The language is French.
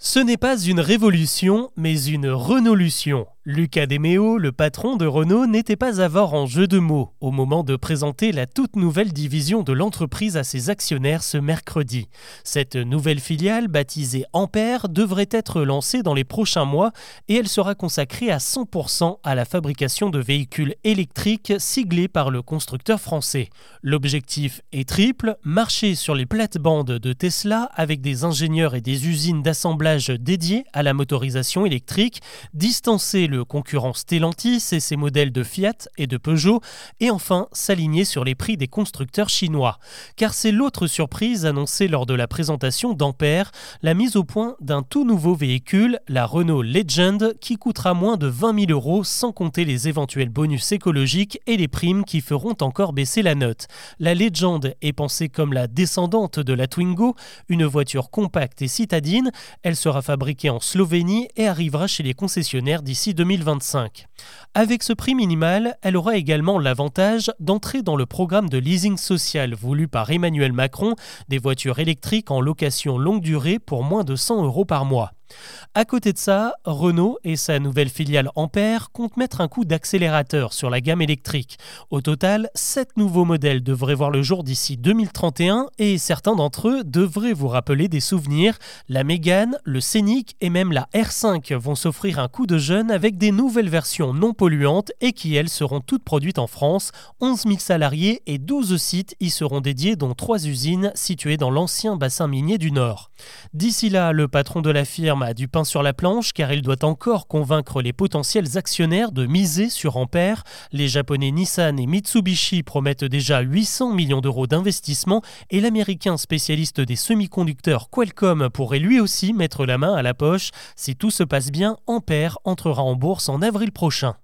Ce n'est pas une révolution, mais une renolution. Luca Demeo, le patron de Renault, n'était pas avare en jeu de mots au moment de présenter la toute nouvelle division de l'entreprise à ses actionnaires ce mercredi. Cette nouvelle filiale, baptisée Ampère, devrait être lancée dans les prochains mois et elle sera consacrée à 100% à la fabrication de véhicules électriques siglés par le constructeur français. L'objectif est triple, marcher sur les plates-bandes de Tesla avec des ingénieurs et des usines d'assemblage dédiées à la motorisation électrique, distancer le concurrent Stellantis et ses modèles de Fiat et de Peugeot, et enfin s'aligner sur les prix des constructeurs chinois. Car c'est l'autre surprise annoncée lors de la présentation d'Ampère, la mise au point d'un tout nouveau véhicule, la Renault Legend, qui coûtera moins de 20 000 euros sans compter les éventuels bonus écologiques et les primes qui feront encore baisser la note. La Legend est pensée comme la descendante de la Twingo, une voiture compacte et citadine. Elle sera fabriquée en Slovénie et arrivera chez les concessionnaires d'ici 2020. 2025. Avec ce prix minimal, elle aura également l'avantage d'entrer dans le programme de leasing social voulu par Emmanuel Macron, des voitures électriques en location longue durée pour moins de 100 euros par mois. À côté de ça, Renault et sa nouvelle filiale Ampère comptent mettre un coup d'accélérateur sur la gamme électrique. Au total, 7 nouveaux modèles devraient voir le jour d'ici 2031 et certains d'entre eux devraient vous rappeler des souvenirs. La Mégane, le Scénic et même la R5 vont s'offrir un coup de jeune avec des nouvelles versions non polluantes et qui, elles, seront toutes produites en France. 11 000 salariés et 12 sites y seront dédiés, dont 3 usines situées dans l'ancien bassin minier du Nord. D'ici là, le patron de la firme a du pain sur la planche car il doit encore convaincre les potentiels actionnaires de miser sur Ampère. Les japonais Nissan et Mitsubishi promettent déjà 800 millions d'euros d'investissement et l'américain spécialiste des semi-conducteurs Qualcomm pourrait lui aussi mettre la main à la poche. Si tout se passe bien, Ampère entrera en bourse en avril prochain.